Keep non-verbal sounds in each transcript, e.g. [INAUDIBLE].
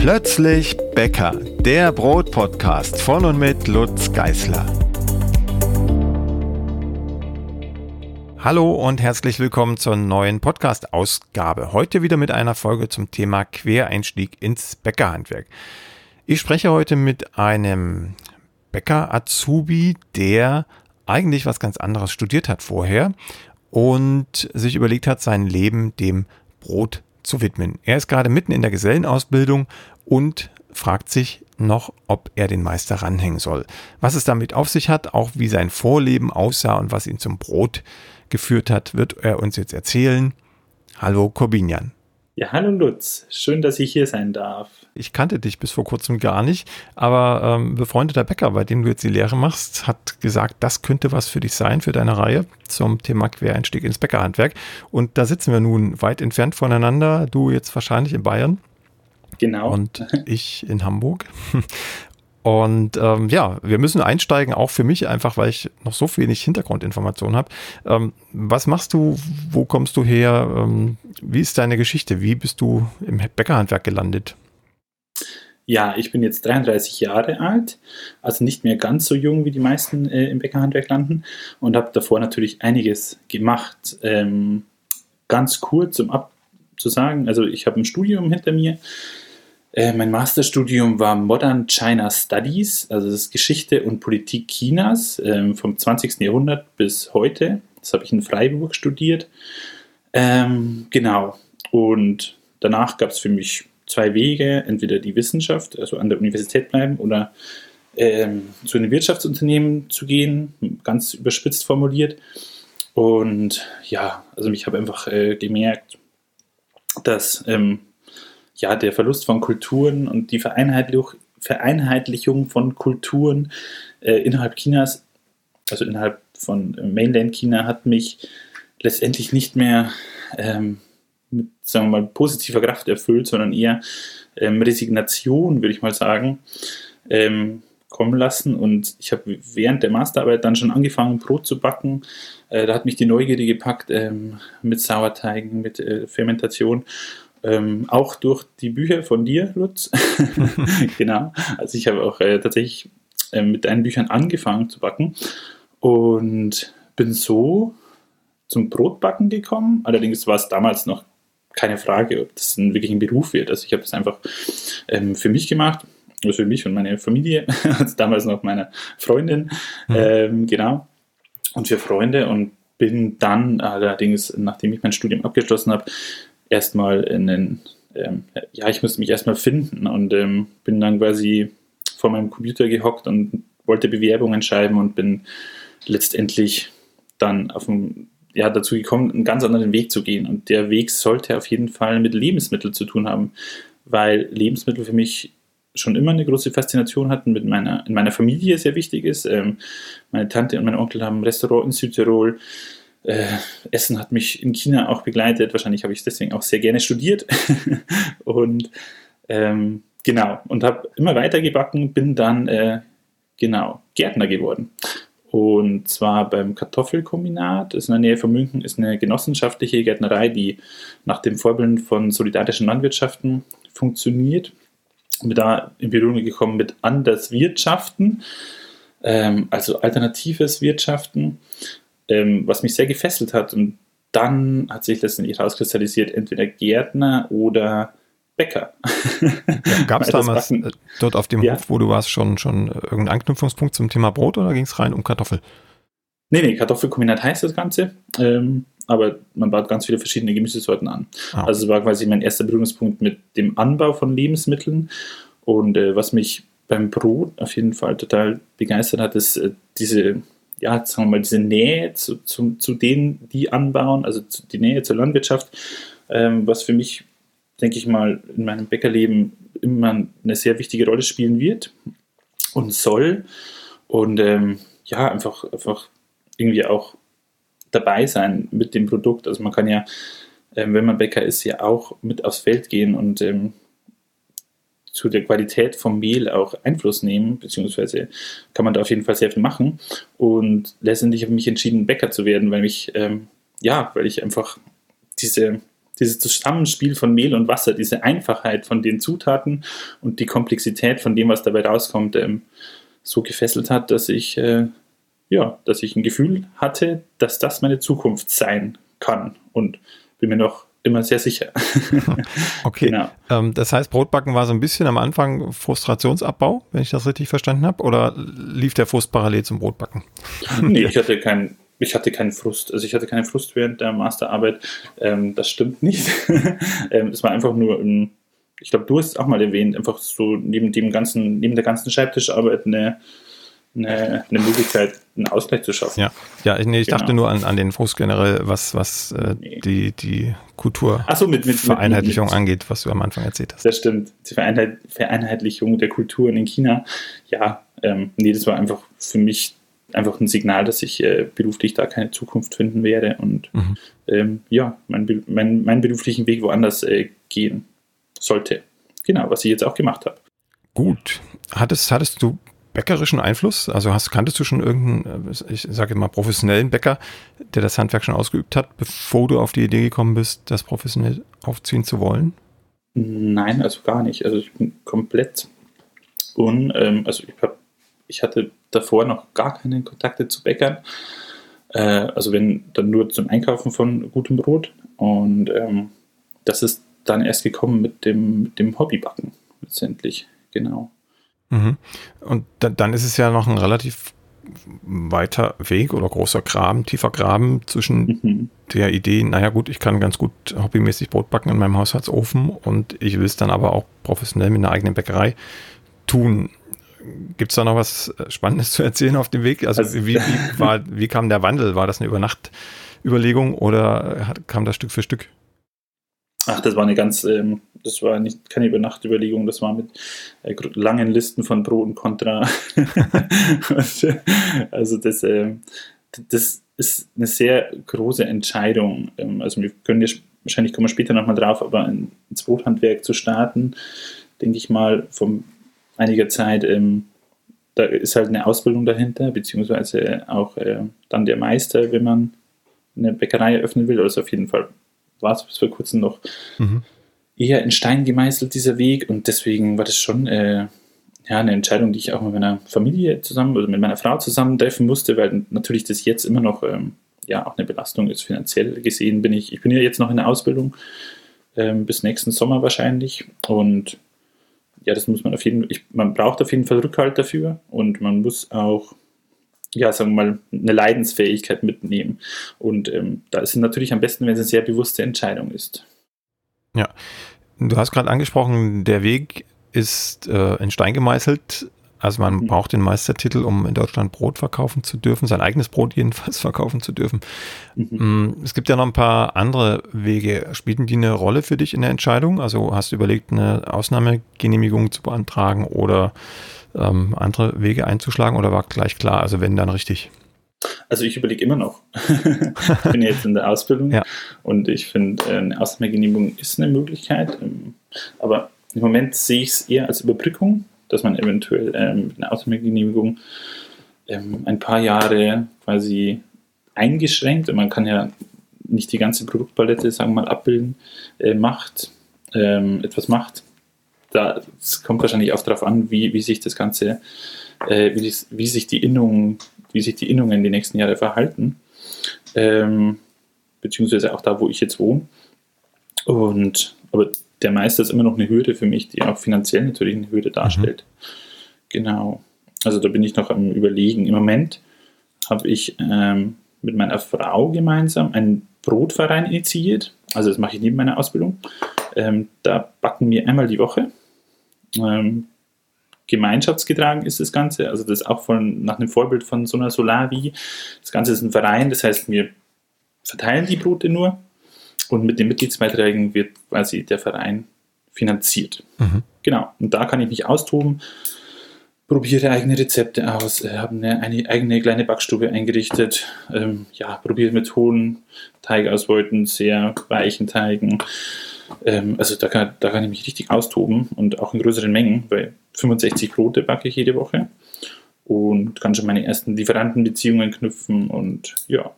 Plötzlich Bäcker, der Brotpodcast von und mit Lutz Geißler. Hallo und herzlich willkommen zur neuen Podcast-Ausgabe. Heute wieder mit einer Folge zum Thema Quereinstieg ins Bäckerhandwerk. Ich spreche heute mit einem Bäcker-Azubi, der eigentlich was ganz anderes studiert hat vorher und sich überlegt hat, sein Leben dem Brot zu widmen. Er ist gerade mitten in der Gesellenausbildung und fragt sich noch, ob er den Meister ranhängen soll. Was es damit auf sich hat, auch wie sein Vorleben aussah und was ihn zum Brot geführt hat, wird er uns jetzt erzählen. Hallo Corbinian. Ja, hallo Lutz. Schön, dass ich hier sein darf. Ich kannte dich bis vor kurzem gar nicht, aber ähm, befreundeter Bäcker, bei dem du jetzt die Lehre machst, hat gesagt, das könnte was für dich sein, für deine Reihe zum Thema Quereinstieg ins Bäckerhandwerk. Und da sitzen wir nun weit entfernt voneinander. Du jetzt wahrscheinlich in Bayern. Genau. Und ich in Hamburg. Und ähm, ja, wir müssen einsteigen, auch für mich einfach, weil ich noch so wenig Hintergrundinformationen habe. Ähm, was machst du? Wo kommst du her? Ähm, wie ist deine Geschichte? Wie bist du im Bäckerhandwerk gelandet? Ja, ich bin jetzt 33 Jahre alt, also nicht mehr ganz so jung wie die meisten äh, im Bäckerhandwerk landen und habe davor natürlich einiges gemacht. Ähm, ganz kurz, um abzusagen, also ich habe ein Studium hinter mir, äh, mein Masterstudium war Modern China Studies, also das ist Geschichte und Politik Chinas ähm, vom 20. Jahrhundert bis heute. Das habe ich in Freiburg studiert. Ähm, genau. Und danach gab es für mich zwei Wege, entweder die Wissenschaft, also an der Universität bleiben oder ähm, zu einem Wirtschaftsunternehmen zu gehen, ganz überspitzt formuliert. Und ja, also ich habe einfach äh, gemerkt, dass ähm, ja, der Verlust von Kulturen und die Vereinheitlichung, Vereinheitlichung von Kulturen äh, innerhalb Chinas, also innerhalb von Mainland China, hat mich letztendlich nicht mehr ähm, mit, sagen wir mal, positiver Kraft erfüllt, sondern eher ähm, Resignation, würde ich mal sagen, ähm, kommen lassen. Und ich habe während der Masterarbeit dann schon angefangen, Brot zu backen. Äh, da hat mich die Neugierde gepackt ähm, mit Sauerteigen, mit äh, Fermentation. Ähm, auch durch die Bücher von dir, Lutz. [LAUGHS] [LAUGHS] genau. Also ich habe auch äh, tatsächlich äh, mit deinen Büchern angefangen zu backen und bin so zum Brotbacken gekommen. Allerdings war es damals noch keine Frage, ob das ein, wirklich ein Beruf wird. Also ich habe es einfach ähm, für mich gemacht, also für mich und meine Familie, [LAUGHS] also damals noch meine Freundin, mhm. ähm, genau, und für Freunde und bin dann allerdings, nachdem ich mein Studium abgeschlossen habe, erstmal in den, ähm, ja, ich musste mich erstmal finden und ähm, bin dann quasi vor meinem Computer gehockt und wollte Bewerbungen schreiben und bin letztendlich dann auf dem, ja, dazu gekommen, einen ganz anderen Weg zu gehen. Und der Weg sollte auf jeden Fall mit Lebensmitteln zu tun haben, weil Lebensmittel für mich schon immer eine große Faszination hatten, mit meiner, in meiner Familie sehr wichtig ist. Ähm, meine Tante und mein Onkel haben ein Restaurant in Südtirol äh, Essen hat mich in China auch begleitet. Wahrscheinlich habe ich es deswegen auch sehr gerne studiert. [LAUGHS] und ähm, genau, und habe immer weiter gebacken, bin dann äh, genau Gärtner geworden. Und zwar beim Kartoffelkombinat, das ist in der Nähe von München, ist eine genossenschaftliche Gärtnerei, die nach dem Vorbild von solidarischen Landwirtschaften funktioniert. Bin da in Berührung gekommen mit Anderswirtschaften, ähm, also alternatives Wirtschaften ähm, was mich sehr gefesselt hat. Und dann hat sich letztendlich herauskristallisiert, entweder Gärtner oder Bäcker. Ja, Gab es [LAUGHS] damals äh, dort auf dem ja. Hof, wo du warst, schon, schon irgendeinen Anknüpfungspunkt zum Thema Brot oder ging es rein um Kartoffel? Nee, nee, Kartoffelkombinat heißt das Ganze. Ähm, aber man baut ganz viele verschiedene Gemüsesorten an. Ah. Also es war quasi mein erster Berührungspunkt mit dem Anbau von Lebensmitteln. Und äh, was mich beim Brot auf jeden Fall total begeistert hat, ist äh, diese ja, sagen wir mal, diese Nähe zu, zu, zu denen, die anbauen, also die Nähe zur Landwirtschaft, ähm, was für mich, denke ich mal, in meinem Bäckerleben immer eine sehr wichtige Rolle spielen wird und soll. Und ähm, ja, einfach, einfach irgendwie auch dabei sein mit dem Produkt. Also man kann ja, ähm, wenn man Bäcker ist, ja auch mit aufs Feld gehen und ähm, zu der Qualität vom Mehl auch Einfluss nehmen, beziehungsweise kann man da auf jeden Fall sehr viel machen. Und letztendlich habe ich mich entschieden, Bäcker zu werden, weil mich, ähm, ja, weil ich einfach diese, dieses Zusammenspiel von Mehl und Wasser, diese Einfachheit von den Zutaten und die Komplexität von dem, was dabei rauskommt, ähm, so gefesselt hat, dass ich, äh, ja, dass ich ein Gefühl hatte, dass das meine Zukunft sein kann. Und bin mir noch immer sehr sicher. [LAUGHS] okay. Genau. Ähm, das heißt, Brotbacken war so ein bisschen am Anfang Frustrationsabbau, wenn ich das richtig verstanden habe, oder lief der Frust parallel zum Brotbacken? [LAUGHS] nee, ich hatte keinen. Ich hatte keinen Frust, also ich hatte keinen Frust während der Masterarbeit. Ähm, das stimmt nicht. [LAUGHS] ähm, es war einfach nur, ein, ich glaube, du hast es auch mal erwähnt, einfach so neben dem ganzen, neben der ganzen Schreibtischarbeit eine eine, eine Möglichkeit, einen Ausgleich zu schaffen. Ja, ja ich, nee, ich genau. dachte nur an, an den Frust generell, was, was äh, nee. die, die Kulturvereinheitlichung so, angeht, was du am Anfang erzählt hast. Das stimmt, die Vereinheit, Vereinheitlichung der Kulturen in China. Ja, ähm, nee, das war einfach für mich einfach ein Signal, dass ich äh, beruflich da keine Zukunft finden werde und mhm. ähm, ja, mein, mein, meinen beruflichen Weg woanders äh, gehen sollte. Genau, was ich jetzt auch gemacht habe. Gut. Hattest, hattest du bäckerischen Einfluss? Also hast, kanntest du schon irgendeinen, äh, ich sage mal, professionellen Bäcker, der das Handwerk schon ausgeübt hat, bevor du auf die Idee gekommen bist, das professionell aufziehen zu wollen? Nein, also gar nicht. Also ich bin komplett un, ähm, also ich, hab, ich hatte davor noch gar keine Kontakte zu Bäckern. Äh, also wenn dann nur zum Einkaufen von gutem Brot. Und ähm, das ist dann erst gekommen mit dem, mit dem Hobbybacken letztendlich. Genau. Mhm. Und da, dann ist es ja noch ein relativ weiter Weg oder großer Graben, tiefer Graben zwischen mhm. der Idee, naja gut, ich kann ganz gut hobbymäßig Brot backen in meinem Haushaltsofen und ich will es dann aber auch professionell mit einer eigenen Bäckerei tun. Gibt es da noch was Spannendes zu erzählen auf dem Weg? Also, also wie, wie, [LAUGHS] war, wie kam der Wandel? War das eine Übernachtüberlegung oder hat, kam das Stück für Stück? Ach, das war eine ganz, ähm, das war nicht keine Übernachtüberlegung, das war mit äh, langen Listen von Pro und Contra. [LAUGHS] also das, äh, das ist eine sehr große Entscheidung. Ähm, also wir können ja, wahrscheinlich kommen wir später nochmal drauf, aber ins Brothandwerk zu starten, denke ich mal, von einiger Zeit, ähm, da ist halt eine Ausbildung dahinter, beziehungsweise auch äh, dann der Meister, wenn man eine Bäckerei eröffnen will, also auf jeden Fall war es bis vor kurzem noch mhm. eher in Stein gemeißelt, dieser Weg. Und deswegen war das schon äh, ja, eine Entscheidung, die ich auch mit meiner Familie zusammen oder mit meiner Frau zusammen treffen musste, weil natürlich das jetzt immer noch ähm, ja, auch eine Belastung ist. Finanziell gesehen bin ich, ich bin ja jetzt noch in der Ausbildung ähm, bis nächsten Sommer wahrscheinlich. Und ja, das muss man auf jeden Fall, man braucht auf jeden Fall Rückhalt dafür und man muss auch ja, sagen wir mal, eine Leidensfähigkeit mitnehmen. Und ähm, da ist es natürlich am besten, wenn es eine sehr bewusste Entscheidung ist. Ja, du hast gerade angesprochen, der Weg ist äh, in Stein gemeißelt. Also man mhm. braucht den Meistertitel, um in Deutschland Brot verkaufen zu dürfen, sein eigenes Brot [LAUGHS] jedenfalls verkaufen zu dürfen. Mhm. Mm, es gibt ja noch ein paar andere Wege. Spielten die eine Rolle für dich in der Entscheidung? Also hast du überlegt, eine Ausnahmegenehmigung zu beantragen oder ähm, andere Wege einzuschlagen oder war gleich klar, also wenn dann richtig? Also ich überlege immer noch. [LAUGHS] ich bin jetzt in der Ausbildung ja. und ich finde, äh, eine Ausnahmegenehmigung ist eine Möglichkeit, ähm, aber im Moment sehe ich es eher als Überbrückung, dass man eventuell ähm, mit einer Ausnahmegenehmigung ähm, ein paar Jahre quasi eingeschränkt, und man kann ja nicht die ganze Produktpalette, sagen wir mal, abbilden, äh, macht, ähm, etwas macht, da, es kommt wahrscheinlich auch darauf an, wie, wie sich das Ganze, äh, wie, wie, sich die Innungen, wie sich die Innungen die nächsten Jahre verhalten. Ähm, beziehungsweise auch da, wo ich jetzt wohne. Und aber der Meister ist immer noch eine Hürde für mich, die auch finanziell natürlich eine Hürde darstellt. Mhm. Genau. Also da bin ich noch am Überlegen. Im Moment habe ich ähm, mit meiner Frau gemeinsam einen Brotverein initiiert. Also das mache ich neben meiner Ausbildung. Ähm, da backen wir einmal die Woche ähm, gemeinschaftsgetragen ist das Ganze. Also das ist auch von, nach einem Vorbild von so einer Solavi. Das Ganze ist ein Verein, das heißt, wir verteilen die Brote nur und mit den Mitgliedsbeiträgen wird quasi der Verein finanziert. Mhm. Genau, und da kann ich mich austoben, probiere eigene Rezepte aus, äh, habe eine, eine, eigene kleine Backstube eingerichtet, ähm, ja, probiere mit hohen Teigausbeuten, sehr weichen Teigen, ähm, also da kann, da kann ich mich richtig austoben und auch in größeren Mengen, weil 65 Brote backe ich jede Woche und kann schon meine ersten Lieferantenbeziehungen knüpfen und ja,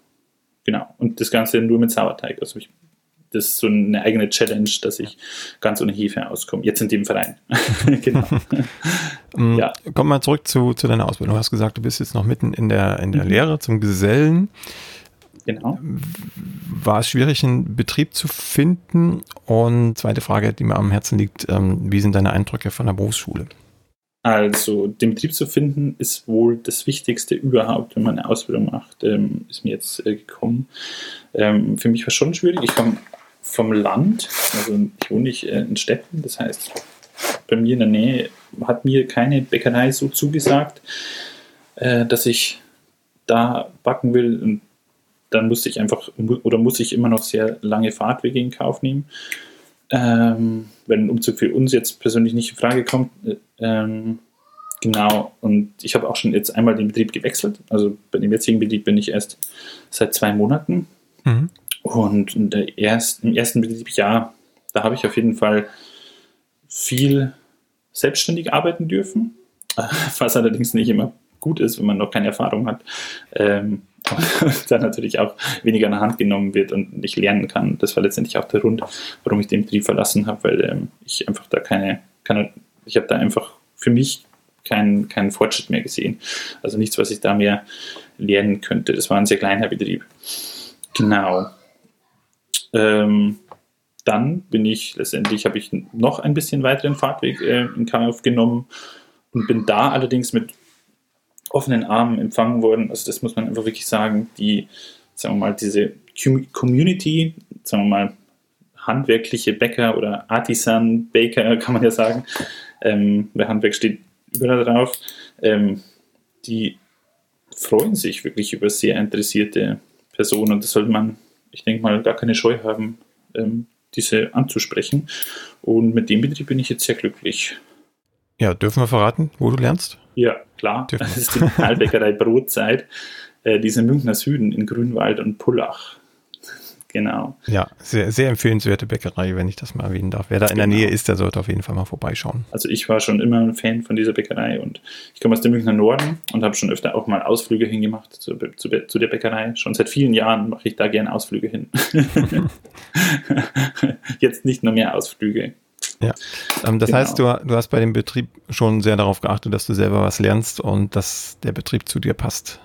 genau. Und das Ganze nur mit Sauerteig. Also ich das ist so eine eigene Challenge, dass ich ganz ohne Hefe auskomme. Jetzt in dem Verein. [LAUGHS] genau. [LAUGHS] Mm, ja. Komm mal zurück zu, zu deiner Ausbildung. Du hast gesagt, du bist jetzt noch mitten in der, in der mhm. Lehre zum Gesellen. Genau. War es schwierig, einen Betrieb zu finden? Und zweite Frage, die mir am Herzen liegt, ähm, wie sind deine Eindrücke von der Berufsschule? Also, den Betrieb zu finden, ist wohl das Wichtigste überhaupt, wenn man eine Ausbildung macht, ähm, ist mir jetzt äh, gekommen. Ähm, für mich war es schon schwierig. Ich komme vom Land, also ich wohne nicht äh, in Städten, das heißt, bei mir in der Nähe hat mir keine Bäckerei so zugesagt, äh, dass ich da backen will. Und dann musste ich einfach, oder muss ich immer noch sehr lange Fahrtwege in Kauf nehmen. Ähm, wenn ein Umzug für uns jetzt persönlich nicht in Frage kommt. Äh, ähm, genau, und ich habe auch schon jetzt einmal den Betrieb gewechselt. Also bei dem jetzigen Betrieb bin ich erst seit zwei Monaten. Mhm. Und ersten, im ersten Betriebsjahr, da habe ich auf jeden Fall viel selbstständig arbeiten dürfen, [LAUGHS] was allerdings nicht immer gut ist, wenn man noch keine Erfahrung hat. Ähm, [LAUGHS] dann natürlich auch weniger an der Hand genommen wird und nicht lernen kann. Das war letztendlich auch der Grund, warum ich den Betrieb verlassen habe, weil ähm, ich einfach da keine, keine ich habe da einfach für mich keinen, keinen Fortschritt mehr gesehen. Also nichts, was ich da mehr lernen könnte. Das war ein sehr kleiner Betrieb. Genau. Ähm, dann bin ich letztendlich, habe ich noch ein bisschen weiteren Fahrtweg äh, in Kauf genommen und bin da allerdings mit offenen Armen empfangen worden. Also das muss man einfach wirklich sagen, die, sagen wir mal, diese Community, sagen wir mal, handwerkliche Bäcker oder Artisan Baker, [LAUGHS] kann man ja sagen, ähm, bei Handwerk steht überall drauf, ähm, die freuen sich wirklich über sehr interessierte Personen und das sollte man ich denke mal, gar keine Scheu haben, ähm, diese anzusprechen. Und mit dem Betrieb bin ich jetzt sehr glücklich. Ja, dürfen wir verraten, wo du lernst? Ja, klar. Dürfen [LAUGHS] das ist die Talbäckerei Brotzeit, äh, diese Münchner Süden in Grünwald und Pullach. Genau. Ja, sehr, sehr empfehlenswerte Bäckerei, wenn ich das mal erwähnen darf. Wer da in genau. der Nähe ist, der sollte auf jeden Fall mal vorbeischauen. Also ich war schon immer ein Fan von dieser Bäckerei und ich komme aus dem Münchner Norden und habe schon öfter auch mal Ausflüge hingemacht zu, zu, zu der Bäckerei. Schon seit vielen Jahren mache ich da gerne Ausflüge hin. [LAUGHS] [LAUGHS] Jetzt nicht nur mehr Ausflüge. Ja, ähm, das genau. heißt, du, du hast bei dem Betrieb schon sehr darauf geachtet, dass du selber was lernst und dass der Betrieb zu dir passt.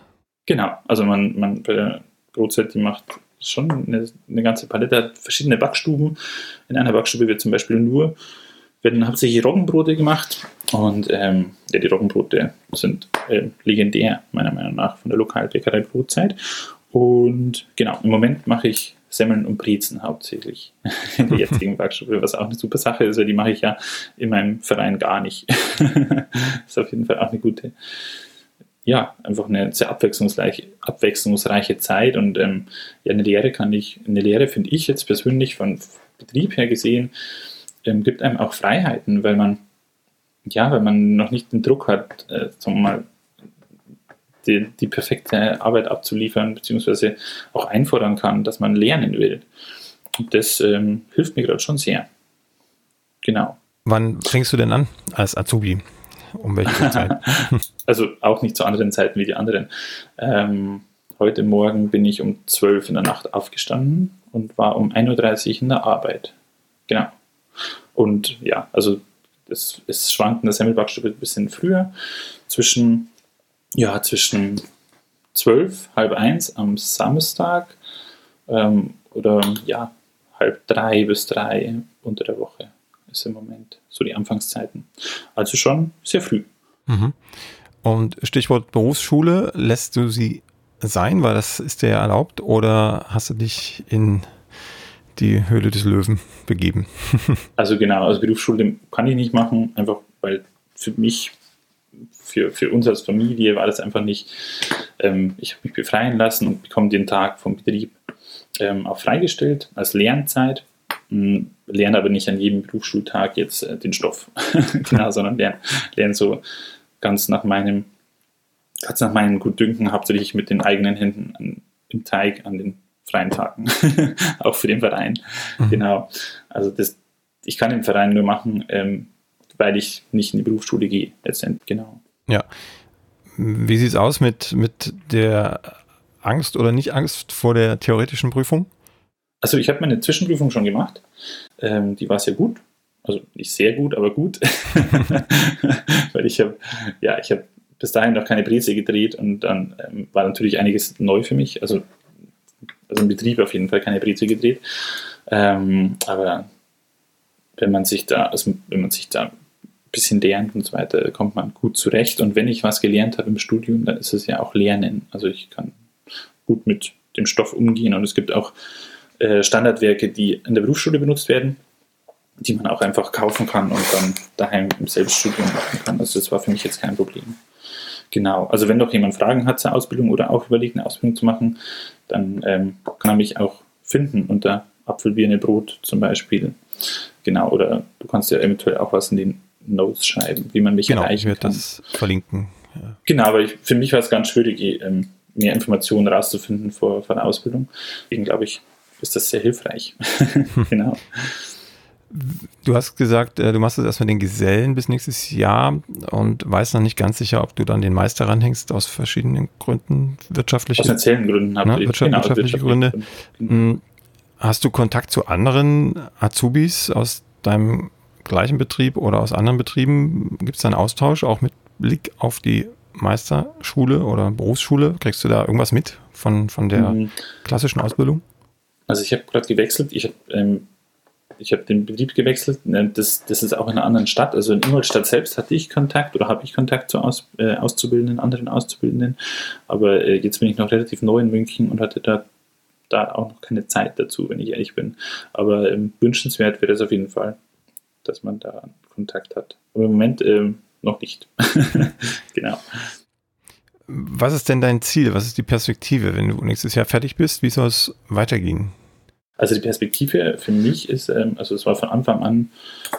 Genau, also man, man bei der Brotzeit, die macht schon eine, eine ganze Palette, hat verschiedene Backstuben. In einer Backstube wird zum Beispiel nur, werden hauptsächlich Roggenbrote gemacht und ähm, ja, die Roggenbrote sind äh, legendär, meiner Meinung nach, von der Lokalbäckerei Brotzeit. Und genau, im Moment mache ich Semmeln und Brezen hauptsächlich [LAUGHS] in der jetzigen [LAUGHS] Backstube, was auch eine super Sache ist, weil die mache ich ja in meinem Verein gar nicht. [LAUGHS] ist auf jeden Fall auch eine gute, ja, einfach eine sehr abwechslungsreiche, abwechslungsreiche Zeit und ähm, ja, eine Lehre kann ich, eine Lehre finde ich jetzt persönlich von Betrieb her gesehen, ähm, gibt einem auch Freiheiten, weil man, ja, weil man noch nicht den Druck hat, äh, sagen wir mal, die, die perfekte Arbeit abzuliefern, beziehungsweise auch einfordern kann, dass man lernen will. Und das ähm, hilft mir gerade schon sehr. Genau. Wann fängst du denn an als Azubi? Um welche [LAUGHS] Zeit? also auch nicht zu anderen Zeiten wie die anderen. Ähm, heute Morgen bin ich um 12 in der Nacht aufgestanden und war um 1.30 Uhr in der Arbeit. Genau. Und ja, also es, es schwankt in der Semmelbackstube ein bisschen früher. Zwischen, ja, zwischen 12, halb eins am Samstag ähm, oder ja, halb drei bis drei unter der Woche ist im Moment so die Anfangszeiten. Also schon sehr früh. Mhm. Und Stichwort Berufsschule, lässt du sie sein, weil das ist dir ja erlaubt, oder hast du dich in die Höhle des Löwen begeben? [LAUGHS] also genau, also Berufsschule kann ich nicht machen, einfach weil für mich, für, für uns als Familie war das einfach nicht, ähm, ich habe mich befreien lassen und bekomme den Tag vom Betrieb ähm, auch freigestellt als Lernzeit lerne aber nicht an jedem Berufsschultag jetzt äh, den Stoff, [LAUGHS] genau, sondern lerne, lerne so ganz nach meinem, ganz nach meinem Gutdünken, hauptsächlich mit den eigenen Händen an, im Teig an den freien Tagen, [LAUGHS] auch für den Verein. Mhm. Genau. Also das, ich kann den Verein nur machen, ähm, weil ich nicht in die Berufsschule gehe, letztendlich, genau. Ja. Wie sieht es aus mit, mit der Angst oder nicht Angst vor der theoretischen Prüfung? Also ich habe meine Zwischenprüfung schon gemacht. Ähm, die war sehr gut. Also nicht sehr gut, aber gut. [LAUGHS] Weil ich habe, ja, ich habe bis dahin noch keine Breze gedreht und dann ähm, war natürlich einiges neu für mich. Also, also im Betrieb auf jeden Fall keine Breze gedreht. Ähm, aber wenn man sich da, also wenn man sich da bisschen lernt und so weiter, kommt man gut zurecht. Und wenn ich was gelernt habe im Studium, dann ist es ja auch Lernen. Also ich kann gut mit dem Stoff umgehen und es gibt auch äh, Standardwerke, die in der Berufsschule benutzt werden, die man auch einfach kaufen kann und dann daheim im Selbststudium machen kann. Also das war für mich jetzt kein Problem. Genau, also wenn doch jemand Fragen hat zur Ausbildung oder auch überlegt, eine Ausbildung zu machen, dann ähm, kann er mich auch finden unter Apfelbirne Brot zum Beispiel. Genau, oder du kannst ja eventuell auch was in den Notes schreiben, wie man mich genau, erreichen ich werde das verlinken. Ja. Genau, aber ich, für mich war es ganz schwierig, ähm, mehr Informationen rauszufinden vor, vor der Ausbildung. Deswegen glaube ich, ist das sehr hilfreich. [LAUGHS] [LAUGHS] genau. Du hast gesagt, äh, du machst jetzt erstmal den Gesellen bis nächstes Jahr und weißt noch nicht ganz sicher, ob du dann den Meister ranhängst aus verschiedenen Gründen, wirtschaftliche. Aus finanziellen Gründen habe ne, ich. Wirtschaft, genau, wirtschaftliche Gründe. Gründe. Hm, hast du Kontakt zu anderen Azubis aus deinem gleichen Betrieb oder aus anderen Betrieben? Gibt es da einen Austausch auch mit Blick auf die Meisterschule oder Berufsschule? Kriegst du da irgendwas mit von, von der mhm. klassischen Ausbildung? Also ich habe gerade gewechselt. Ich habe ähm, ich habe den Betrieb gewechselt. Ne, das, das ist auch in einer anderen Stadt. Also in Ingolstadt selbst hatte ich Kontakt oder habe ich Kontakt zu Aus, äh, Auszubildenden, anderen Auszubildenden. Aber äh, jetzt bin ich noch relativ neu in München und hatte da, da auch noch keine Zeit dazu, wenn ich ehrlich bin. Aber ähm, wünschenswert wäre es auf jeden Fall, dass man da Kontakt hat. Aber im Moment ähm, noch nicht. [LAUGHS] genau. Was ist denn dein Ziel? Was ist die Perspektive, wenn du nächstes Jahr fertig bist? Wie soll es weitergehen? Also die Perspektive für mich ist, ähm, also es war von Anfang an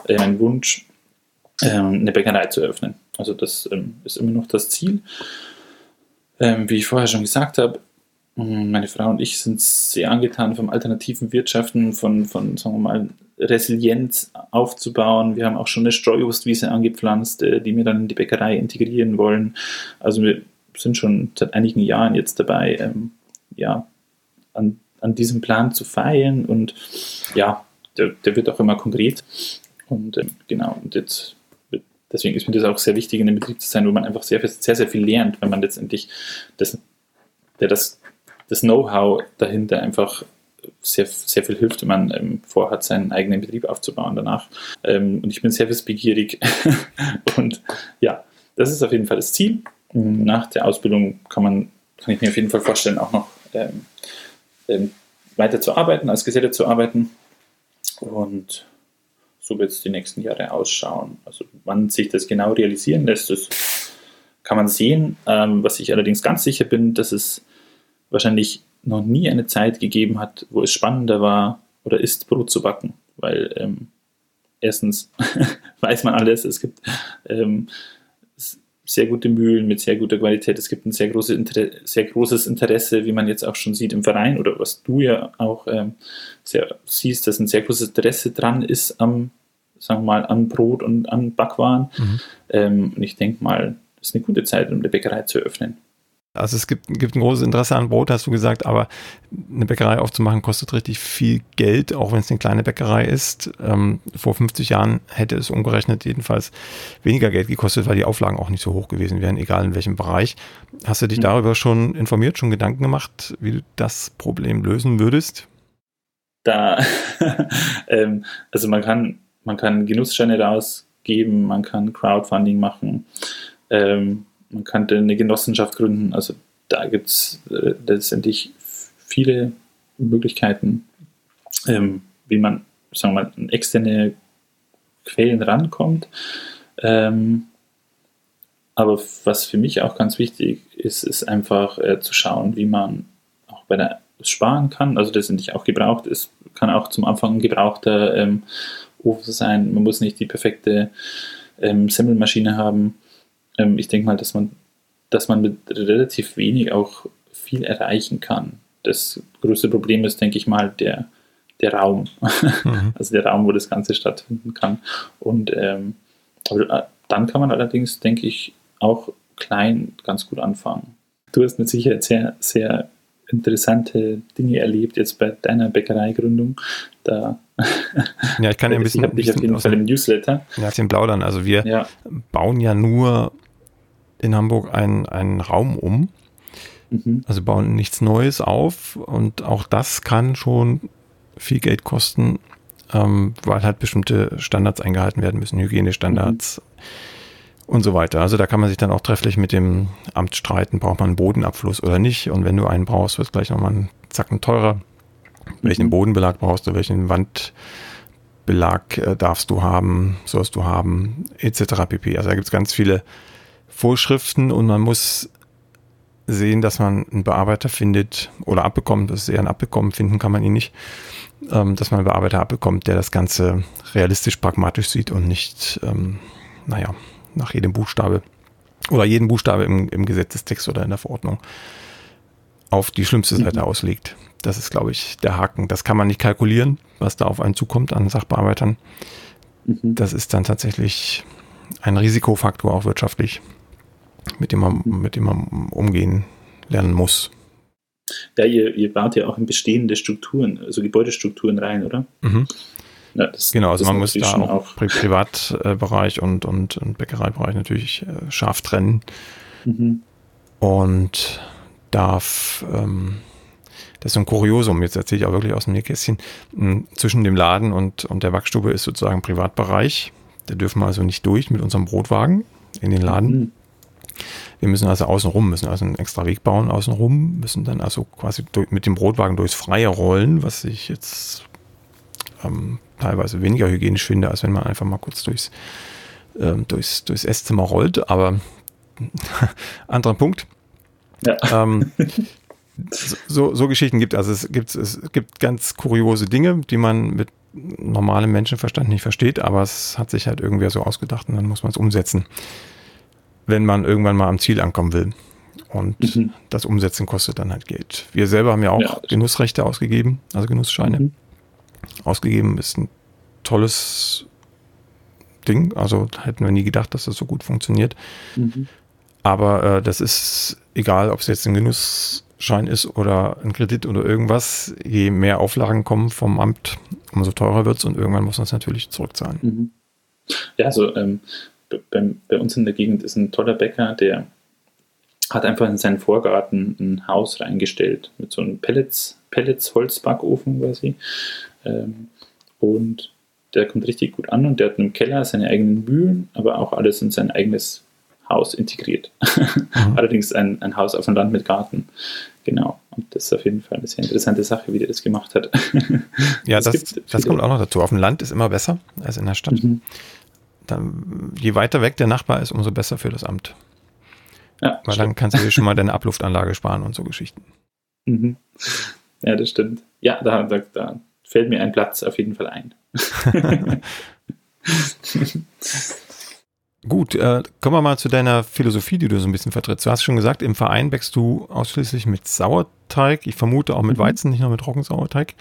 äh, mein Wunsch, ähm, eine Bäckerei zu eröffnen. Also das ähm, ist immer noch das Ziel. wie ich vorher schon gesagt habe, meine Frau und ich sind sehr angetan vom alternativen Wirtschaften, von, von sagen wir mal, Resilienz aufzubauen. Wir haben auch schon eine Streuobstwiese angepflanzt, äh, die wir dann in die Bäckerei integrieren wollen. Also wir sind schon seit einigen Jahren jetzt dabei, ähm, ja, an an diesem Plan zu feilen und ja, der, der wird auch immer konkret. Und ähm, genau, und jetzt deswegen ist mir das auch sehr wichtig, in einem Betrieb zu sein, wo man einfach sehr, sehr, sehr viel lernt, wenn man letztendlich das, der das, das Know-how dahinter einfach sehr, sehr viel hilft, wenn man ähm, vorhat, seinen eigenen Betrieb aufzubauen danach. Ähm, und ich bin sehr wissbegierig. [LAUGHS] und ja, das ist auf jeden Fall das Ziel. Nach der Ausbildung kann man, kann ich mir auf jeden Fall vorstellen, auch noch ähm, ähm, weiter zu arbeiten, als Geselle zu arbeiten. Und so wird es die nächsten Jahre ausschauen. Also wann sich das genau realisieren lässt, das kann man sehen. Ähm, was ich allerdings ganz sicher bin, dass es wahrscheinlich noch nie eine Zeit gegeben hat, wo es spannender war oder ist, Brot zu backen. Weil ähm, erstens [LAUGHS] weiß man alles, es gibt ähm, sehr gute Mühlen mit sehr guter Qualität. Es gibt ein sehr, große Inter sehr großes Interesse, wie man jetzt auch schon sieht im Verein oder was du ja auch ähm, sehr, siehst, dass ein sehr großes Interesse dran ist am, sagen wir mal, an Brot und an Backwaren. Mhm. Ähm, und ich denke mal, das ist eine gute Zeit, um eine Bäckerei zu öffnen. Also es gibt, gibt ein großes Interesse an Brot, hast du gesagt, aber eine Bäckerei aufzumachen kostet richtig viel Geld, auch wenn es eine kleine Bäckerei ist. Ähm, vor 50 Jahren hätte es umgerechnet jedenfalls weniger Geld gekostet, weil die Auflagen auch nicht so hoch gewesen wären, egal in welchem Bereich. Hast du dich mhm. darüber schon informiert, schon Gedanken gemacht, wie du das Problem lösen würdest? Da, [LAUGHS] ähm, also man kann, man kann Genussscheine rausgeben, man kann Crowdfunding machen. Ähm, man könnte eine Genossenschaft gründen. Also da gibt es äh, letztendlich viele Möglichkeiten, ähm, wie man, sagen wir mal, an externe Quellen rankommt. Ähm, aber was für mich auch ganz wichtig ist, ist einfach äh, zu schauen, wie man auch bei der sparen kann. Also das nicht auch gebraucht ist, kann auch zum Anfang ein gebrauchter ähm, Ofen sein. Man muss nicht die perfekte ähm, Semmelmaschine haben ähm, ich denke mal, dass man, dass man mit relativ wenig auch viel erreichen kann. Das größte Problem ist, denke ich mal, der, der Raum. Mhm. [LAUGHS] also der Raum, wo das Ganze stattfinden kann. Und ähm, äh, dann kann man allerdings, denke ich, auch klein ganz gut anfangen. Du hast mit Sicherheit sehr, sehr interessante Dinge erlebt jetzt bei deiner Bäckereigründung. Da ja, ich kann [LAUGHS] ja ein bisschen. Ich dich auf jeden Fall im Newsletter. Ja, den Plaudern. Also wir ja. bauen ja nur in Hamburg einen, einen Raum um. Mhm. Also bauen nichts Neues auf und auch das kann schon viel Geld kosten, ähm, weil halt bestimmte Standards eingehalten werden müssen, Hygienestandards mhm. und so weiter. Also da kann man sich dann auch trefflich mit dem Amt streiten, braucht man einen Bodenabfluss oder nicht. Und wenn du einen brauchst, wird es gleich nochmal einen Zacken teurer. Welchen mhm. Bodenbelag brauchst du, welchen Wandbelag äh, darfst du haben, sollst du haben, etc. pp. Also da gibt es ganz viele Vorschriften und man muss sehen, dass man einen Bearbeiter findet oder abbekommt, das ist eher ein Abbekommen, finden kann man ihn nicht, ähm, dass man einen Bearbeiter abbekommt, der das Ganze realistisch, pragmatisch sieht und nicht, ähm, naja, nach jedem Buchstabe oder jeden Buchstabe im, im Gesetzestext oder in der Verordnung auf die schlimmste Seite mhm. auslegt. Das ist, glaube ich, der Haken. Das kann man nicht kalkulieren, was da auf einen zukommt an Sachbearbeitern. Mhm. Das ist dann tatsächlich ein Risikofaktor, auch wirtschaftlich, mit dem man, mit dem man umgehen lernen muss. Ja, ihr, ihr baut ja auch in bestehende Strukturen, also Gebäudestrukturen rein, oder? Mhm. Ja, das, genau, also man muss da auch, auch Pri Privatbereich und, und, und Bäckereibereich natürlich äh, scharf trennen. Mhm. Und darf, ähm, das ist so ein Kuriosum, jetzt erzähle ich auch wirklich aus dem Nähkästchen, hm, zwischen dem Laden und, und der Backstube ist sozusagen Privatbereich. Da dürfen wir also nicht durch mit unserem Brotwagen in den Laden. Mhm. Wir müssen also außenrum, müssen also einen extra Weg bauen außenrum, müssen dann also quasi durch, mit dem Brotwagen durchs Freie rollen, was ich jetzt ähm, teilweise weniger hygienisch finde, als wenn man einfach mal kurz durchs, ähm, durchs, durchs Esszimmer rollt. Aber [LAUGHS] anderer Punkt. Ja. Ähm, [LAUGHS] so, so Geschichten gibt also es gibt es gibt ganz kuriose Dinge, die man mit normalem Menschenverstand nicht versteht, aber es hat sich halt irgendwer so ausgedacht und dann muss man es umsetzen wenn man irgendwann mal am Ziel ankommen will. Und mhm. das Umsetzen kostet dann halt Geld. Wir selber haben ja auch ja, Genussrechte ausgegeben, also Genussscheine. Mhm. Ausgegeben ist ein tolles Ding. Also hätten wir nie gedacht, dass das so gut funktioniert. Mhm. Aber äh, das ist egal, ob es jetzt ein Genussschein ist oder ein Kredit oder irgendwas. Je mehr Auflagen kommen vom Amt, umso teurer wird es und irgendwann muss man es natürlich zurückzahlen. Mhm. Ja, also ähm, bei, bei uns in der Gegend ist ein toller Bäcker, der hat einfach in seinen Vorgarten ein Haus reingestellt mit so einem Pellets, Pellets Holzbackofen quasi. Ähm, und der kommt richtig gut an und der hat im Keller seine eigenen Mühlen, aber auch alles in sein eigenes Haus integriert. Mhm. [LAUGHS] Allerdings ein, ein Haus auf dem Land mit Garten. Genau. Und das ist auf jeden Fall eine sehr interessante Sache, wie der das gemacht hat. ja, [LAUGHS] das, das kommt auch noch dazu. Auf dem Land ist immer besser als in der Stadt. Mhm dann, je weiter weg der Nachbar ist, umso besser für das Amt. Ja, Weil stimmt. dann kannst du dir schon mal [LAUGHS] deine Abluftanlage sparen und so Geschichten. Mhm. Ja, das stimmt. Ja, da, da, da fällt mir ein Platz auf jeden Fall ein. [LAUGHS] Gut, äh, kommen wir mal zu deiner Philosophie, die du so ein bisschen vertrittst. Du hast schon gesagt, im Verein bäckst du ausschließlich mit Sauerteig. Ich vermute auch mit mhm. Weizen, nicht nur mit Roggensauerteig.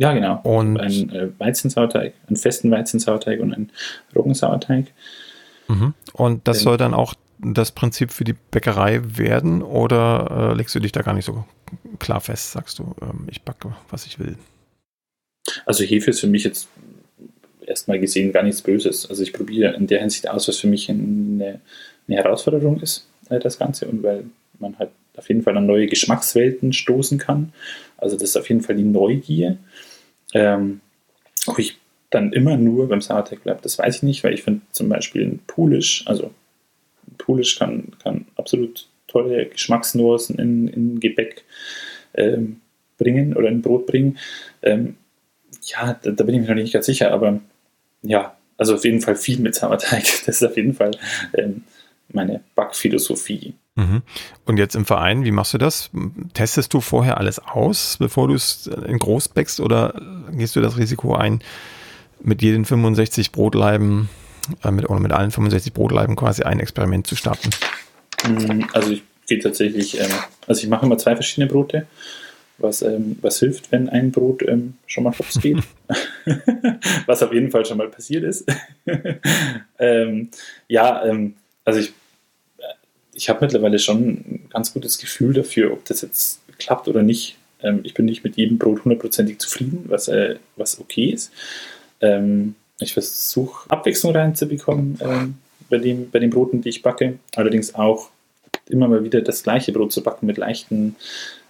Ja, genau. Und ein äh, Weizensauerteig, einen festen Weizensauerteig und einen Roggensauerteig. Mhm. Und das ähm, soll dann auch das Prinzip für die Bäckerei werden oder äh, legst du dich da gar nicht so klar fest? Sagst du, ähm, ich backe, was ich will? Also Hefe ist für mich jetzt erstmal gesehen gar nichts Böses. Also ich probiere in der Hinsicht aus, was für mich eine, eine Herausforderung ist, äh, das Ganze. Und weil man halt auf jeden Fall an neue Geschmackswelten stoßen kann. Also das ist auf jeden Fall die Neugier. Ähm, ob ich dann immer nur beim Sauerteig bleibe, das weiß ich nicht, weil ich finde zum Beispiel ein Pulisch, also ein Pulisch kann, kann absolut tolle Geschmacksnuancen in, in Gebäck ähm, bringen oder in Brot bringen. Ähm, ja, da, da, bin ich mir noch nicht ganz sicher, aber ja, also auf jeden Fall viel mit Sauerteig. [LAUGHS] Das ist auf jeden Fall ähm, meine Backphilosophie. Mhm. Und jetzt im Verein, wie machst du das? Testest du vorher alles aus, bevor du es in groß backst oder gehst du das Risiko ein, mit jedem 65 Brotleiben, äh, mit, oder mit allen 65 Brotleiben quasi ein Experiment zu starten? Mm, also ich gehe tatsächlich, ähm, also ich mache immer zwei verschiedene Brote, was, ähm, was hilft, wenn ein Brot ähm, schon mal hops geht. [LAUGHS] was auf jeden Fall schon mal passiert ist. [LAUGHS] ähm, ja, ähm, also ich ich habe mittlerweile schon ein ganz gutes Gefühl dafür, ob das jetzt klappt oder nicht. Ähm, ich bin nicht mit jedem Brot hundertprozentig zufrieden, was, äh, was okay ist. Ähm, ich versuche Abwechslung reinzubekommen ähm, bei, dem, bei den Broten, die ich backe. Allerdings auch immer mal wieder das gleiche Brot zu backen mit leichten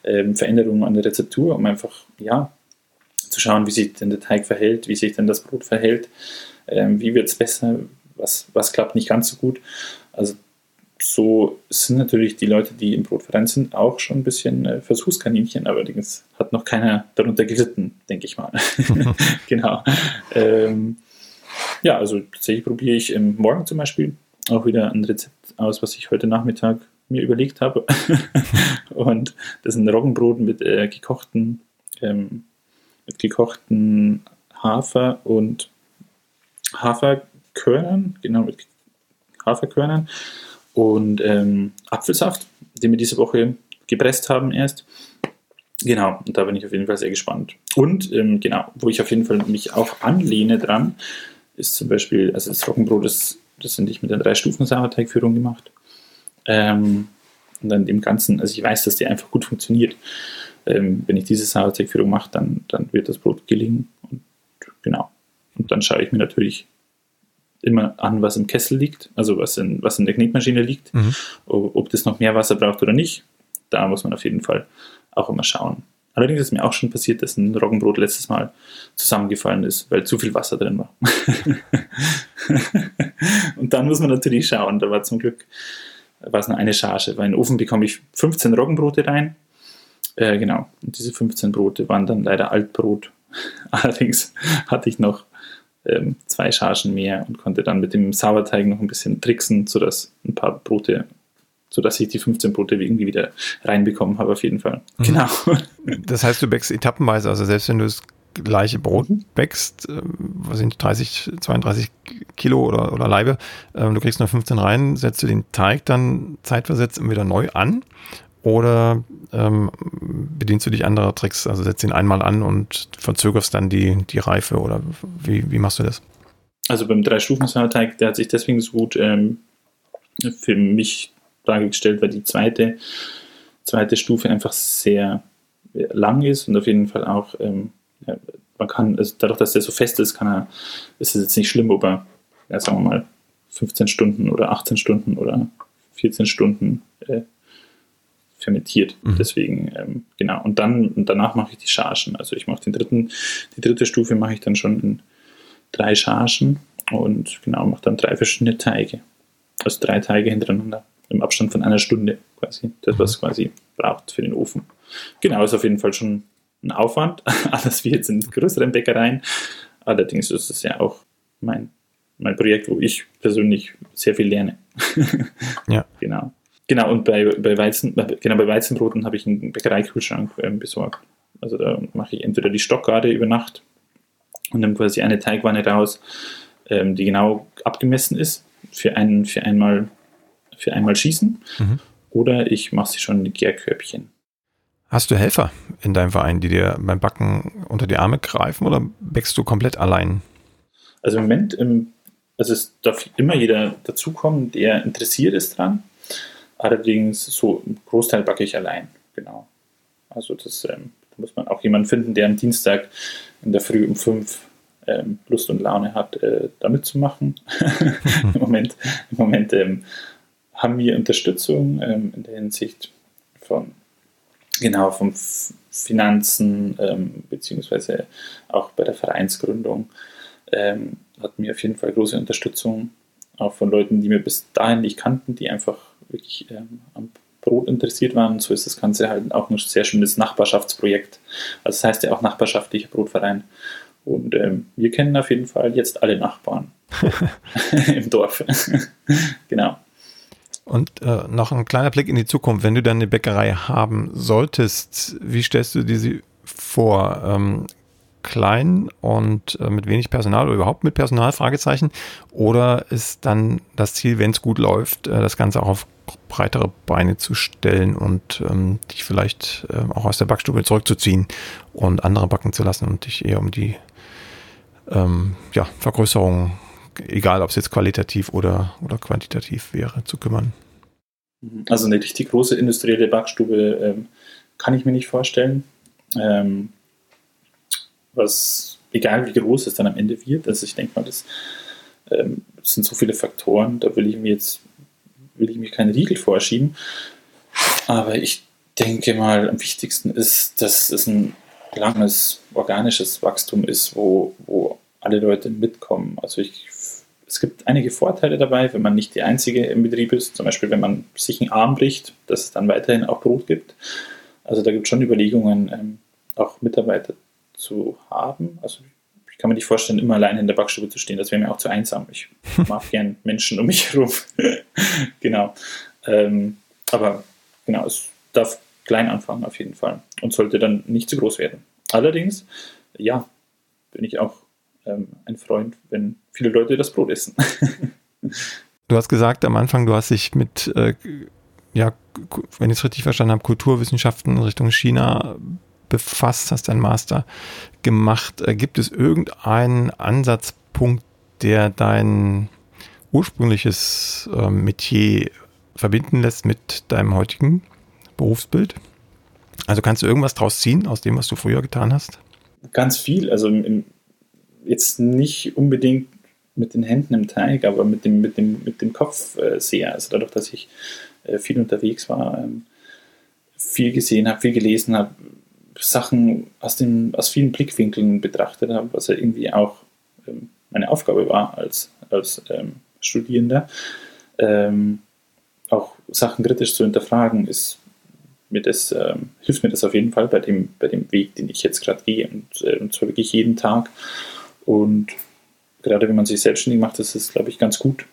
ähm, Veränderungen an der Rezeptur, um einfach ja, zu schauen, wie sich denn der Teig verhält, wie sich denn das Brot verhält, ähm, wie wird es besser, was, was klappt nicht ganz so gut. Also so sind natürlich die Leute, die im Brotverein sind, auch schon ein bisschen äh, Versuchskaninchen, allerdings hat noch keiner darunter gelitten, denke ich mal. [LAUGHS] [LAUGHS] genau. Ähm, ja, also tatsächlich probiere ich ähm, morgen zum Beispiel auch wieder ein Rezept aus, was ich heute Nachmittag mir überlegt habe. [LAUGHS] und das ist ein Roggenbrot mit äh, gekochten, ähm, mit gekochten Hafer und Haferkörnern, genau mit Haferkörnern und ähm, Apfelsaft, den wir diese Woche gepresst haben erst. Genau, und da bin ich auf jeden Fall sehr gespannt. Und ähm, genau, wo ich auf jeden Fall mich auch anlehne dran, ist zum Beispiel, also das Roggenbrot, das, das sind ich mit der drei Stufen Sauerteigführung gemacht. Ähm, und dann dem Ganzen, also ich weiß, dass die einfach gut funktioniert. Ähm, wenn ich diese Sauerteigführung mache, dann, dann wird das Brot gelingen. Und genau. Und dann schaue ich mir natürlich immer an, was im Kessel liegt, also was in, was in der Knetmaschine liegt, mhm. ob, das noch mehr Wasser braucht oder nicht. Da muss man auf jeden Fall auch immer schauen. Allerdings ist mir auch schon passiert, dass ein Roggenbrot letztes Mal zusammengefallen ist, weil zu viel Wasser drin war. [LAUGHS] und dann muss man natürlich schauen. Da war zum Glück war es nur eine Charge, weil in den Ofen bekomme ich 15 Roggenbrote rein. Äh, genau. Und diese 15 Brote waren dann leider Altbrot. [LAUGHS] Allerdings hatte ich noch ähm, zwei Chargen mehr und konnte dann mit dem Sauerteig noch ein bisschen tricksen, sodass ein paar Brote sodass ich die 15 Brote irgendwie wieder reinbekommen habe, auf jeden Fall. Mhm. Genau. Das heißt, du bäckst etappenweise, also selbst wenn du das gleiche Brot mhm. bäckst, äh, was sind 30, 32 Kilo oder, oder Leibe, äh, du kriegst nur 15 rein, setzt du den Teig dann zeitversetzt wieder neu an oder ähm, bedienst du dich anderer Tricks, also setzt ihn einmal an und verzögerst dann die, die Reife oder wie, wie machst du das? Also beim Drei-Stufen-Sauerteig, der hat sich deswegen so gut ähm, für mich dargestellt, weil die zweite, zweite Stufe einfach sehr lang ist und auf jeden Fall auch, ähm, man kann, also dadurch, dass der so fest ist, kann er, ist es jetzt nicht schlimm, ob er, ja, sagen wir mal, 15 Stunden oder 18 Stunden oder 14 Stunden fermentiert. Mhm. Deswegen, ähm, genau. Und dann und danach mache ich die Chargen. Also ich mache den dritten, die dritte Stufe mache ich dann schon in drei Chargen und genau, mache dann drei verschiedene Teige. Also drei Teige hintereinander im Abstand von einer Stunde quasi. Das, was mhm. quasi braucht für den Ofen. Genau, ist auf jeden Fall schon ein Aufwand, [LAUGHS] anders wie jetzt in größeren Bäckereien. Allerdings ist es ja auch mein, mein Projekt, wo ich persönlich sehr viel lerne. [LAUGHS] ja. Genau. Genau, und bei, bei, Weizen, genau, bei Weizenbroten habe ich einen Bäckereikühlschrank ähm, besorgt. Also da mache ich entweder die Stockgarde über Nacht und nehme quasi eine Teigwanne raus, ähm, die genau abgemessen ist für, einen, für, einmal, für einmal Schießen. Mhm. Oder ich mache sie schon in Gärkörbchen. Hast du Helfer in deinem Verein, die dir beim Backen unter die Arme greifen oder bäckst du komplett allein? Also im Moment, ähm, also es darf immer jeder dazukommen, der interessiert ist dran. Allerdings so einen Großteil backe ich allein, genau. Also das ähm, da muss man auch jemanden finden, der am Dienstag in der Früh um fünf ähm, Lust und Laune hat, äh, da mitzumachen. [LAUGHS] Im Moment, im Moment ähm, haben wir Unterstützung ähm, in der Hinsicht von genau von Finanzen ähm, beziehungsweise auch bei der Vereinsgründung ähm, hatten wir auf jeden Fall große Unterstützung auch von Leuten, die wir bis dahin nicht kannten, die einfach wirklich ähm, am Brot interessiert waren. So ist das Ganze halt auch ein sehr schönes Nachbarschaftsprojekt. Also das heißt ja auch nachbarschaftlicher Brotverein. Und ähm, wir kennen auf jeden Fall jetzt alle Nachbarn [LAUGHS] im Dorf. [LAUGHS] genau. Und äh, noch ein kleiner Blick in die Zukunft. Wenn du dann eine Bäckerei haben solltest, wie stellst du dir sie vor? Ähm, klein und äh, mit wenig Personal oder überhaupt mit Personal, Fragezeichen? Oder ist dann das Ziel, wenn es gut läuft, äh, das Ganze auch auf breitere Beine zu stellen und ähm, dich vielleicht äh, auch aus der Backstube zurückzuziehen und andere backen zu lassen und dich eher um die ähm, ja, Vergrößerung, egal ob es jetzt qualitativ oder, oder quantitativ wäre, zu kümmern? Also eine richtig große industrielle Backstube ähm, kann ich mir nicht vorstellen. Ähm, was, egal wie groß es dann am Ende wird, also ich denke mal, das ähm, sind so viele Faktoren, da will ich mir jetzt will ich mir keinen Riegel vorschieben. Aber ich denke mal, am wichtigsten ist, dass es ein langes organisches Wachstum ist, wo, wo alle Leute mitkommen. Also ich, es gibt einige Vorteile dabei, wenn man nicht die Einzige im Betrieb ist. Zum Beispiel, wenn man sich einen Arm bricht, dass es dann weiterhin auch Brot gibt. Also da gibt es schon Überlegungen, ähm, auch Mitarbeiter zu haben. Also ich kann mir nicht vorstellen, immer alleine in der Backstube zu stehen. Das wäre mir auch zu einsam. Ich [LAUGHS] mag gern Menschen um mich herum. [LAUGHS] genau. Ähm, aber genau, es darf klein anfangen auf jeden Fall und sollte dann nicht zu groß werden. Allerdings, ja, bin ich auch ähm, ein Freund, wenn viele Leute das Brot essen. [LAUGHS] du hast gesagt am Anfang, du hast dich mit, äh, ja, wenn ich es richtig verstanden habe, Kulturwissenschaften in Richtung China befasst, hast deinen Master gemacht. Äh, gibt es irgendeinen Ansatzpunkt, der dein ursprüngliches äh, Metier verbinden lässt mit deinem heutigen Berufsbild? Also kannst du irgendwas draus ziehen aus dem, was du früher getan hast? Ganz viel. Also im, jetzt nicht unbedingt mit den Händen im Teig, aber mit dem, mit dem, mit dem Kopf äh, sehr. Also dadurch, dass ich äh, viel unterwegs war, ähm, viel gesehen habe, viel gelesen habe, Sachen aus, dem, aus vielen Blickwinkeln betrachtet habe, was ja irgendwie auch ähm, meine Aufgabe war als, als ähm, Studierender. Ähm, auch Sachen kritisch zu hinterfragen, ist mir das, ähm, hilft mir das auf jeden Fall bei dem, bei dem Weg, den ich jetzt gerade gehe. Und, äh, und zwar wirklich jeden Tag. Und gerade wenn man sich selbstständig macht, ist es, glaube ich, ganz gut,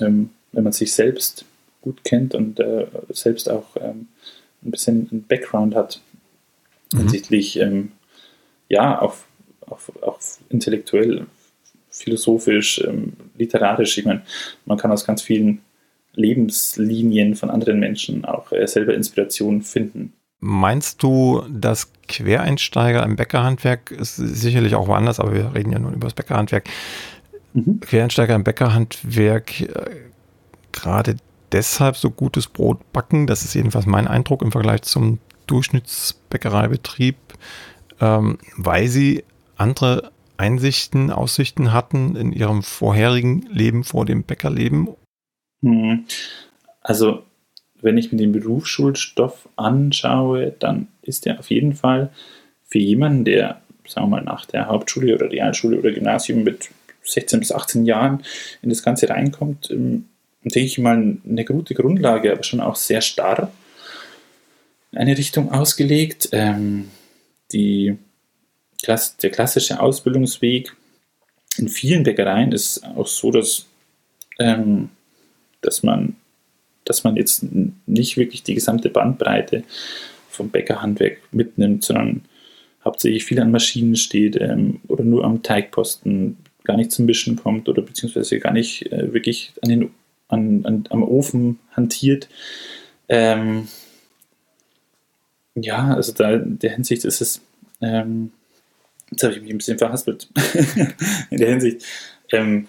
ähm, wenn man sich selbst gut kennt und äh, selbst auch ähm, ein bisschen einen Background hat mhm. hinsichtlich, ähm, ja, auf, auf, auf intellektuell, philosophisch, ähm, literarisch. Ich meine, man kann aus ganz vielen Lebenslinien von anderen Menschen auch äh, selber Inspiration finden. Meinst du, dass Quereinsteiger im Bäckerhandwerk, ist sicherlich auch woanders, aber wir reden ja nur über das Bäckerhandwerk, mhm. Quereinsteiger im Bäckerhandwerk äh, gerade deshalb so gutes Brot backen, das ist jedenfalls mein Eindruck im Vergleich zum Durchschnittsbäckereibetrieb, ähm, weil sie andere Einsichten, Aussichten hatten in ihrem vorherigen Leben vor dem Bäckerleben hm. Also, wenn ich mir den Berufsschulstoff anschaue, dann ist der auf jeden Fall für jemanden, der, sagen wir mal, nach der Hauptschule oder Realschule oder Gymnasium mit 16 bis 18 Jahren in das Ganze reinkommt, ähm, denke ich mal, eine gute Grundlage, aber schon auch sehr starr in eine Richtung ausgelegt. Ähm, die, der klassische Ausbildungsweg in vielen Bäckereien ist auch so, dass ähm, dass man, dass man jetzt nicht wirklich die gesamte Bandbreite vom Bäckerhandwerk mitnimmt, sondern hauptsächlich viel an Maschinen steht ähm, oder nur am Teigposten gar nicht zum Mischen kommt oder beziehungsweise gar nicht äh, wirklich an den, an, an, am Ofen hantiert. Ähm, ja, also da in der Hinsicht ist es, ähm, jetzt habe ich mich ein bisschen verhaspelt, [LAUGHS] in der Hinsicht, ähm,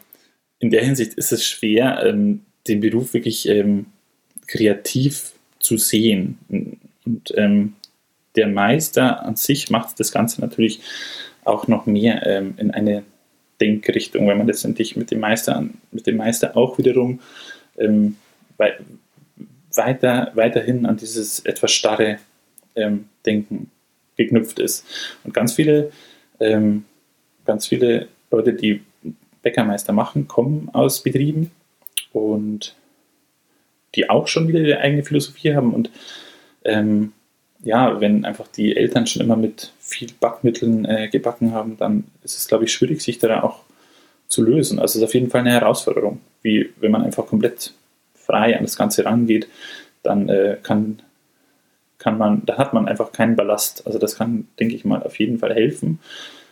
in der Hinsicht ist es schwer, ähm, den Beruf wirklich ähm, kreativ zu sehen. Und ähm, der Meister an sich macht das Ganze natürlich auch noch mehr ähm, in eine Denkrichtung, wenn man letztendlich mit dem Meister, mit dem Meister auch wiederum wei weiter, weiterhin an dieses etwas starre ähm, Denken geknüpft ist. Und ganz viele, ähm, ganz viele Leute, die Bäckermeister machen, kommen aus Betrieben, und die auch schon wieder ihre eigene Philosophie haben. Und ähm, ja, wenn einfach die Eltern schon immer mit viel Backmitteln äh, gebacken haben, dann ist es, glaube ich, schwierig, sich da auch zu lösen. Also es ist auf jeden Fall eine Herausforderung. Wie wenn man einfach komplett frei an das Ganze rangeht, dann äh, kann, kann man, da hat man einfach keinen Ballast. Also das kann, denke ich mal, auf jeden Fall helfen.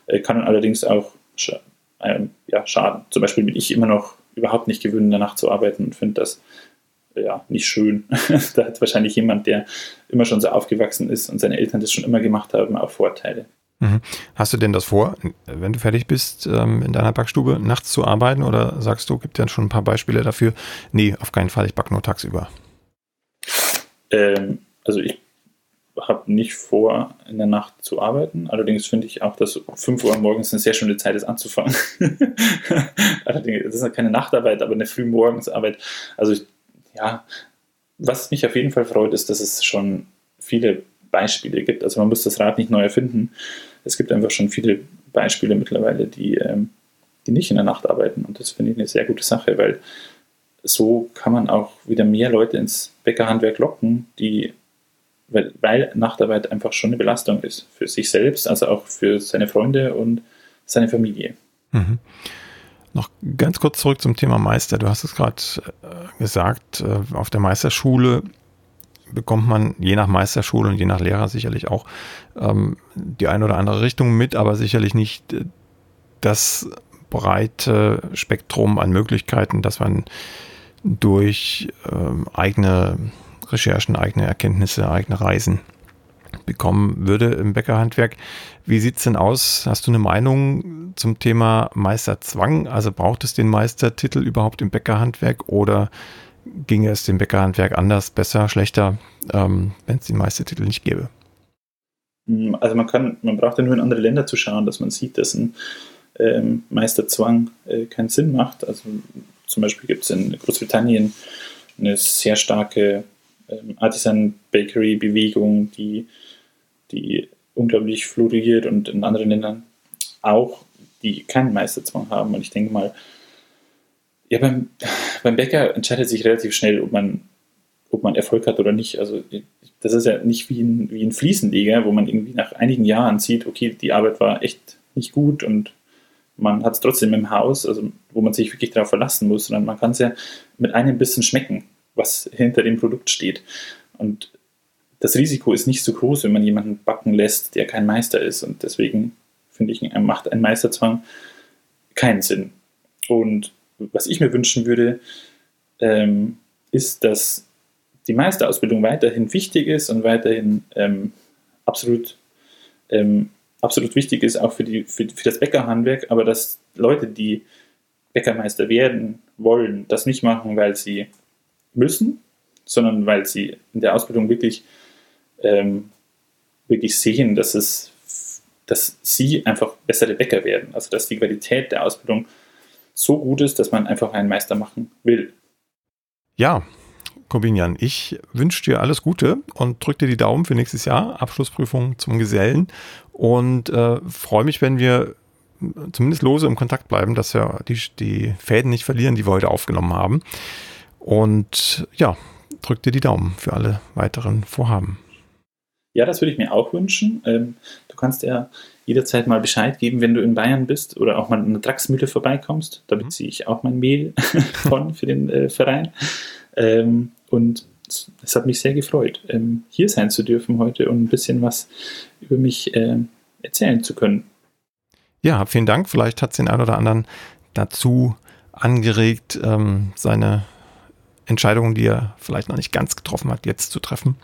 Äh, kann allerdings auch sch äh, ja, schaden. Zum Beispiel bin ich immer noch überhaupt nicht gewöhnt, danach zu arbeiten und finde das ja nicht schön. [LAUGHS] da hat wahrscheinlich jemand, der immer schon so aufgewachsen ist und seine Eltern das schon immer gemacht haben, auch Vorteile. Mhm. Hast du denn das vor, wenn du fertig bist, ähm, in deiner Backstube nachts zu arbeiten oder sagst du, gibt ja schon ein paar Beispiele dafür? Nee, auf keinen Fall, ich backe nur tagsüber. Ähm, also ich habe nicht vor, in der Nacht zu arbeiten. Allerdings finde ich auch, dass 5 Uhr morgens eine sehr schöne Zeit ist anzufangen. [LAUGHS] Allerdings, das ist keine Nachtarbeit, aber eine Frühmorgensarbeit. Also ja, was mich auf jeden Fall freut, ist, dass es schon viele Beispiele gibt. Also man muss das Rad nicht neu erfinden. Es gibt einfach schon viele Beispiele mittlerweile, die, ähm, die nicht in der Nacht arbeiten. Und das finde ich eine sehr gute Sache, weil so kann man auch wieder mehr Leute ins Bäckerhandwerk locken, die, weil, weil Nachtarbeit einfach schon eine Belastung ist für sich selbst, also auch für seine Freunde und seine Familie. Mhm. Noch ganz kurz zurück zum Thema Meister. Du hast es gerade äh, gesagt, äh, auf der Meisterschule bekommt man je nach Meisterschule und je nach Lehrer sicherlich auch ähm, die eine oder andere Richtung mit, aber sicherlich nicht äh, das breite Spektrum an Möglichkeiten, dass man durch ähm, eigene Recherchen, eigene Erkenntnisse, eigene Reisen bekommen würde im Bäckerhandwerk. Wie sieht es denn aus? Hast du eine Meinung zum Thema Meisterzwang? Also braucht es den Meistertitel überhaupt im Bäckerhandwerk oder ginge es dem Bäckerhandwerk anders, besser, schlechter, ähm, wenn es den Meistertitel nicht gäbe? Also man kann, man braucht ja nur in andere Länder zu schauen, dass man sieht, dass ein ähm, Meisterzwang äh, keinen Sinn macht. Also zum Beispiel gibt es in Großbritannien eine sehr starke ähm, Artisan Bakery Bewegung, die, die unglaublich floriert und in anderen Ländern auch, die keinen Meisterzwang haben. Und ich denke mal, ja, beim, beim Bäcker entscheidet sich relativ schnell, ob man, ob man Erfolg hat oder nicht. Also das ist ja nicht wie ein, wie ein Fliesenleger, wo man irgendwie nach einigen Jahren sieht, okay, die Arbeit war echt nicht gut und man hat es trotzdem im Haus, also wo man sich wirklich darauf verlassen muss, sondern man kann es ja mit einem bisschen schmecken, was hinter dem Produkt steht. Und das Risiko ist nicht so groß, wenn man jemanden backen lässt, der kein Meister ist. Und deswegen finde ich, macht ein Meisterzwang keinen Sinn. Und was ich mir wünschen würde, ähm, ist, dass die Meisterausbildung weiterhin wichtig ist und weiterhin ähm, absolut, ähm, absolut wichtig ist, auch für, die, für, für das Bäckerhandwerk, aber dass Leute, die Bäckermeister werden wollen, das nicht machen, weil sie müssen, sondern weil sie in der Ausbildung wirklich, ähm, wirklich sehen, dass es dass sie einfach bessere Bäcker werden. Also dass die Qualität der Ausbildung so gut ist, dass man einfach einen Meister machen will. Ja, Corbinian, ich wünsche dir alles Gute und drücke dir die Daumen für nächstes Jahr, Abschlussprüfung zum Gesellen und äh, freue mich, wenn wir zumindest lose im Kontakt bleiben, dass wir die, die Fäden nicht verlieren, die wir heute aufgenommen haben. Und ja, drück dir die Daumen für alle weiteren Vorhaben. Ja, das würde ich mir auch wünschen. Ähm, du kannst ja jederzeit mal Bescheid geben, wenn du in Bayern bist oder auch mal in einer Draxmühle vorbeikommst. Da beziehe mhm. ich auch mein Mehl [LAUGHS] von für den äh, Verein. Ähm, und es hat mich sehr gefreut, ähm, hier sein zu dürfen heute und ein bisschen was über mich äh, erzählen zu können. Ja, vielen Dank. Vielleicht hat es den einen oder anderen dazu angeregt, seine Entscheidungen, die er vielleicht noch nicht ganz getroffen hat, jetzt zu treffen,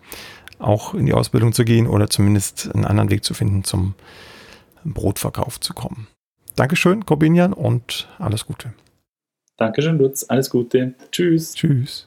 auch in die Ausbildung zu gehen oder zumindest einen anderen Weg zu finden zum Brotverkauf zu kommen. Dankeschön, Corbinian, und alles Gute. Dankeschön, Lutz. Alles Gute. Tschüss. Tschüss.